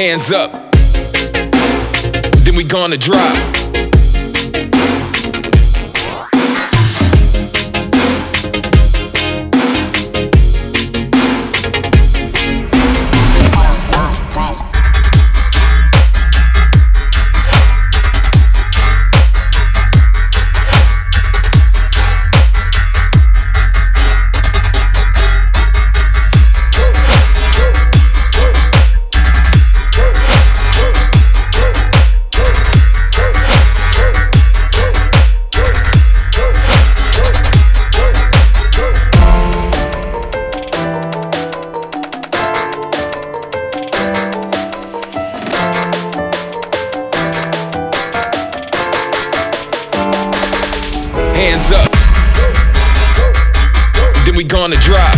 Hands up. Then we gonna drop. Hands up. Then we gonna drop.